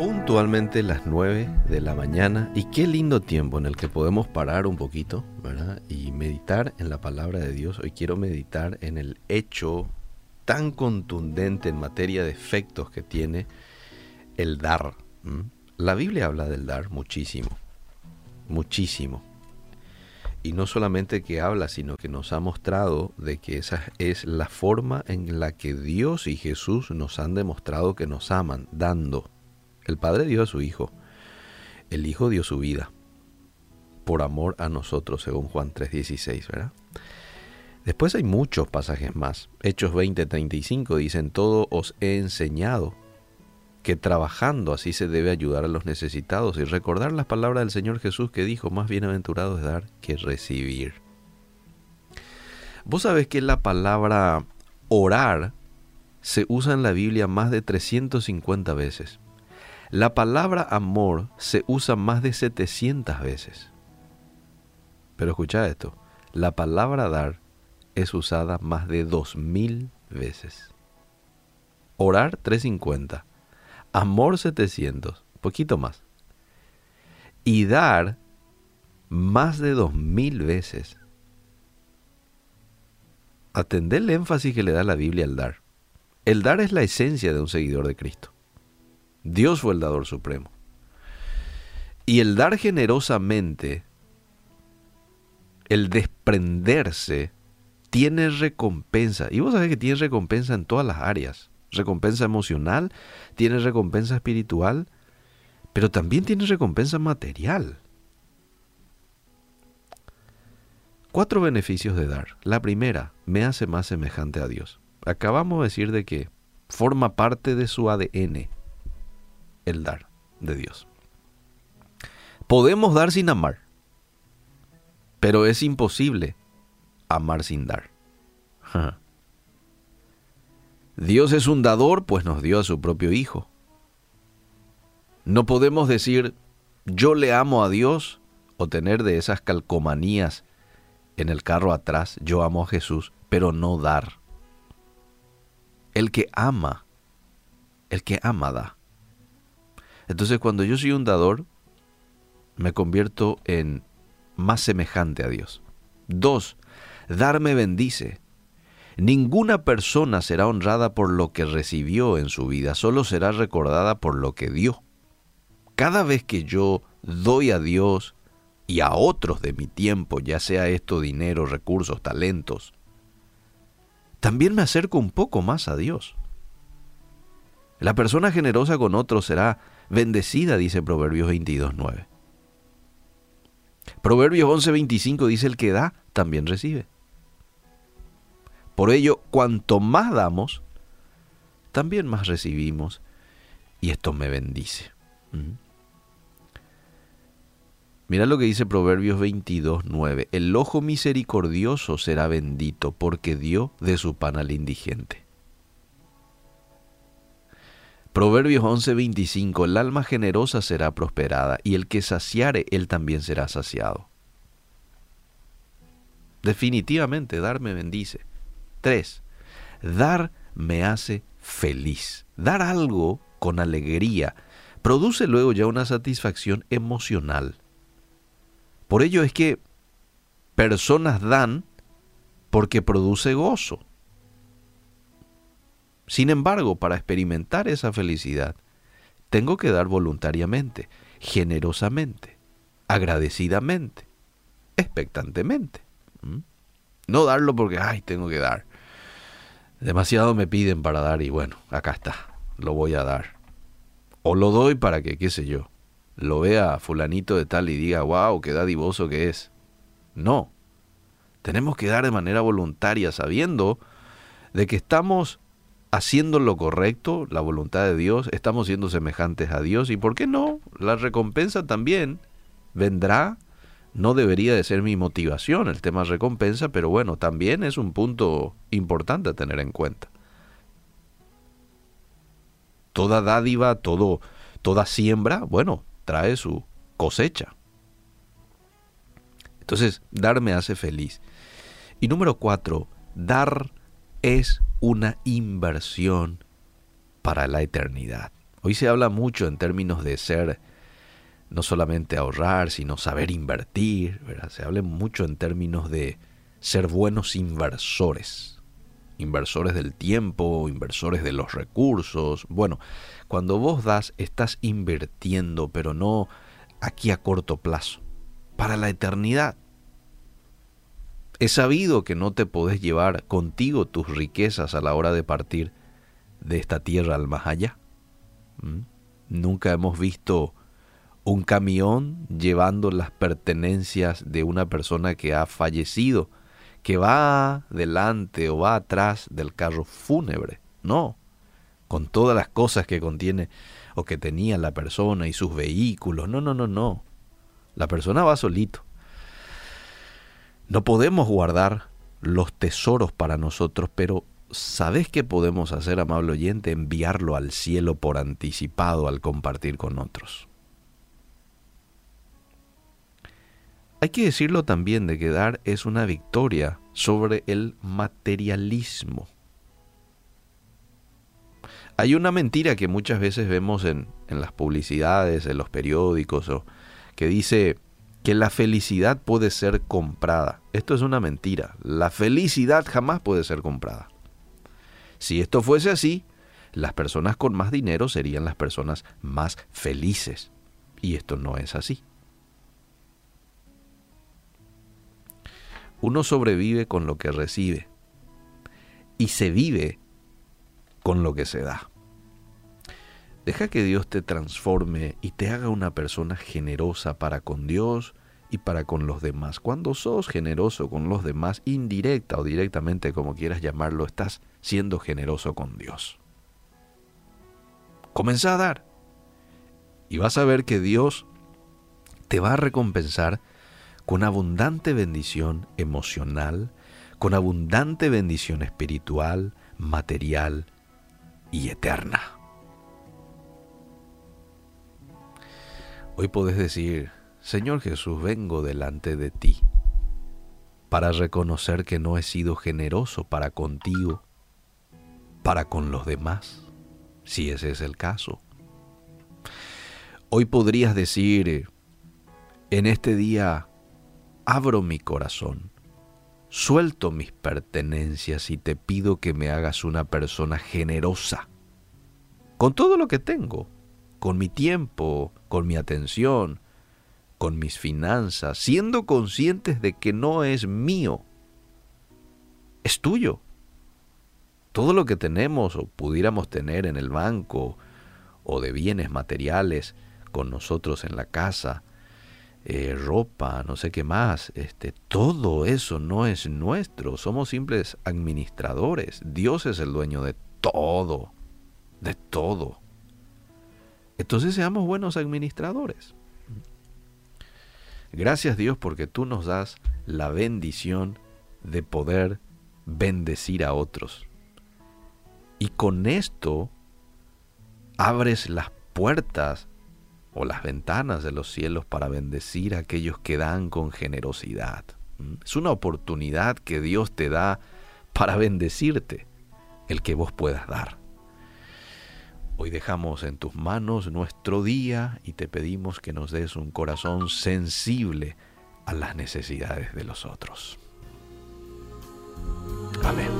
puntualmente las 9 de la mañana y qué lindo tiempo en el que podemos parar un poquito, ¿verdad? Y meditar en la palabra de Dios. Hoy quiero meditar en el hecho tan contundente en materia de efectos que tiene el dar. La Biblia habla del dar muchísimo, muchísimo. Y no solamente que habla, sino que nos ha mostrado de que esa es la forma en la que Dios y Jesús nos han demostrado que nos aman, dando el Padre dio a su Hijo. El Hijo dio su vida por amor a nosotros, según Juan 3:16, ¿verdad? Después hay muchos pasajes más. Hechos 20:35 dicen, todo os he enseñado que trabajando así se debe ayudar a los necesitados y recordar las palabras del Señor Jesús que dijo, más bienaventurado es dar que recibir. Vos sabés que la palabra orar se usa en la Biblia más de 350 veces. La palabra amor se usa más de 700 veces. Pero escucha esto, la palabra dar es usada más de 2000 veces. Orar 350, amor 700, poquito más. Y dar más de 2000 veces. Atender el énfasis que le da la Biblia al dar. El dar es la esencia de un seguidor de Cristo. Dios fue el dador supremo. Y el dar generosamente, el desprenderse, tiene recompensa. Y vos sabés que tiene recompensa en todas las áreas. Recompensa emocional, tiene recompensa espiritual, pero también tiene recompensa material. Cuatro beneficios de dar. La primera, me hace más semejante a Dios. Acabamos de decir de que forma parte de su ADN el dar de Dios. Podemos dar sin amar, pero es imposible amar sin dar. Dios es un dador, pues nos dio a su propio Hijo. No podemos decir, yo le amo a Dios, o tener de esas calcomanías en el carro atrás, yo amo a Jesús, pero no dar. El que ama, el que ama da. Entonces cuando yo soy un dador, me convierto en más semejante a Dios. Dos, darme bendice. Ninguna persona será honrada por lo que recibió en su vida, solo será recordada por lo que dio. Cada vez que yo doy a Dios y a otros de mi tiempo, ya sea esto dinero, recursos, talentos, también me acerco un poco más a Dios. La persona generosa con otros será bendecida, dice Proverbios 22, 9. Proverbios 11, 25 dice, el que da, también recibe. Por ello, cuanto más damos, también más recibimos, y esto me bendice. Mira lo que dice Proverbios 22, 9. El ojo misericordioso será bendito porque dio de su pan al indigente. Proverbios 11:25, el alma generosa será prosperada, y el que saciare, él también será saciado. Definitivamente, dar me bendice. 3. Dar me hace feliz. Dar algo con alegría produce luego ya una satisfacción emocional. Por ello es que personas dan porque produce gozo. Sin embargo, para experimentar esa felicidad, tengo que dar voluntariamente, generosamente, agradecidamente, expectantemente. No darlo porque, ay, tengo que dar. Demasiado me piden para dar y bueno, acá está, lo voy a dar. O lo doy para que, qué sé yo, lo vea fulanito de tal y diga, wow, qué dadivoso que es. No, tenemos que dar de manera voluntaria, sabiendo de que estamos haciendo lo correcto, la voluntad de Dios, estamos siendo semejantes a Dios y por qué no, la recompensa también vendrá, no debería de ser mi motivación el tema recompensa, pero bueno, también es un punto importante a tener en cuenta. Toda dádiva, todo, toda siembra, bueno, trae su cosecha. Entonces, dar me hace feliz. Y número cuatro, dar es una inversión para la eternidad. Hoy se habla mucho en términos de ser no solamente ahorrar, sino saber invertir, Se habla mucho en términos de ser buenos inversores, inversores del tiempo, inversores de los recursos. Bueno, cuando vos das, estás invirtiendo, pero no aquí a corto plazo, para la eternidad. He sabido que no te podés llevar contigo tus riquezas a la hora de partir de esta tierra al más allá. ¿Mm? Nunca hemos visto un camión llevando las pertenencias de una persona que ha fallecido, que va delante o va atrás del carro fúnebre. No, con todas las cosas que contiene o que tenía la persona y sus vehículos. No, no, no, no. La persona va solito. No podemos guardar los tesoros para nosotros, pero ¿sabes qué podemos hacer, amable oyente? Enviarlo al cielo por anticipado al compartir con otros. Hay que decirlo también de que dar es una victoria sobre el materialismo. Hay una mentira que muchas veces vemos en, en las publicidades, en los periódicos, o, que dice, que la felicidad puede ser comprada. Esto es una mentira. La felicidad jamás puede ser comprada. Si esto fuese así, las personas con más dinero serían las personas más felices. Y esto no es así. Uno sobrevive con lo que recibe y se vive con lo que se da. Deja que Dios te transforme y te haga una persona generosa para con Dios y para con los demás. Cuando sos generoso con los demás, indirecta o directamente, como quieras llamarlo, estás siendo generoso con Dios. Comienza a dar. Y vas a ver que Dios te va a recompensar con abundante bendición emocional, con abundante bendición espiritual, material y eterna. Hoy podés decir, Señor Jesús, vengo delante de ti para reconocer que no he sido generoso para contigo, para con los demás, si ese es el caso. Hoy podrías decir, en este día abro mi corazón, suelto mis pertenencias y te pido que me hagas una persona generosa, con todo lo que tengo, con mi tiempo, con mi atención, con mis finanzas, siendo conscientes de que no es mío, es tuyo. Todo lo que tenemos o pudiéramos tener en el banco o de bienes materiales con nosotros en la casa, eh, ropa, no sé qué más, este, todo eso no es nuestro, somos simples administradores. Dios es el dueño de todo, de todo. Entonces seamos buenos administradores. Gracias Dios porque tú nos das la bendición de poder bendecir a otros. Y con esto abres las puertas o las ventanas de los cielos para bendecir a aquellos que dan con generosidad. ¿Mm? Es una oportunidad que Dios te da para bendecirte, el que vos puedas dar. Hoy dejamos en tus manos nuestro día y te pedimos que nos des un corazón sensible a las necesidades de los otros. Amén.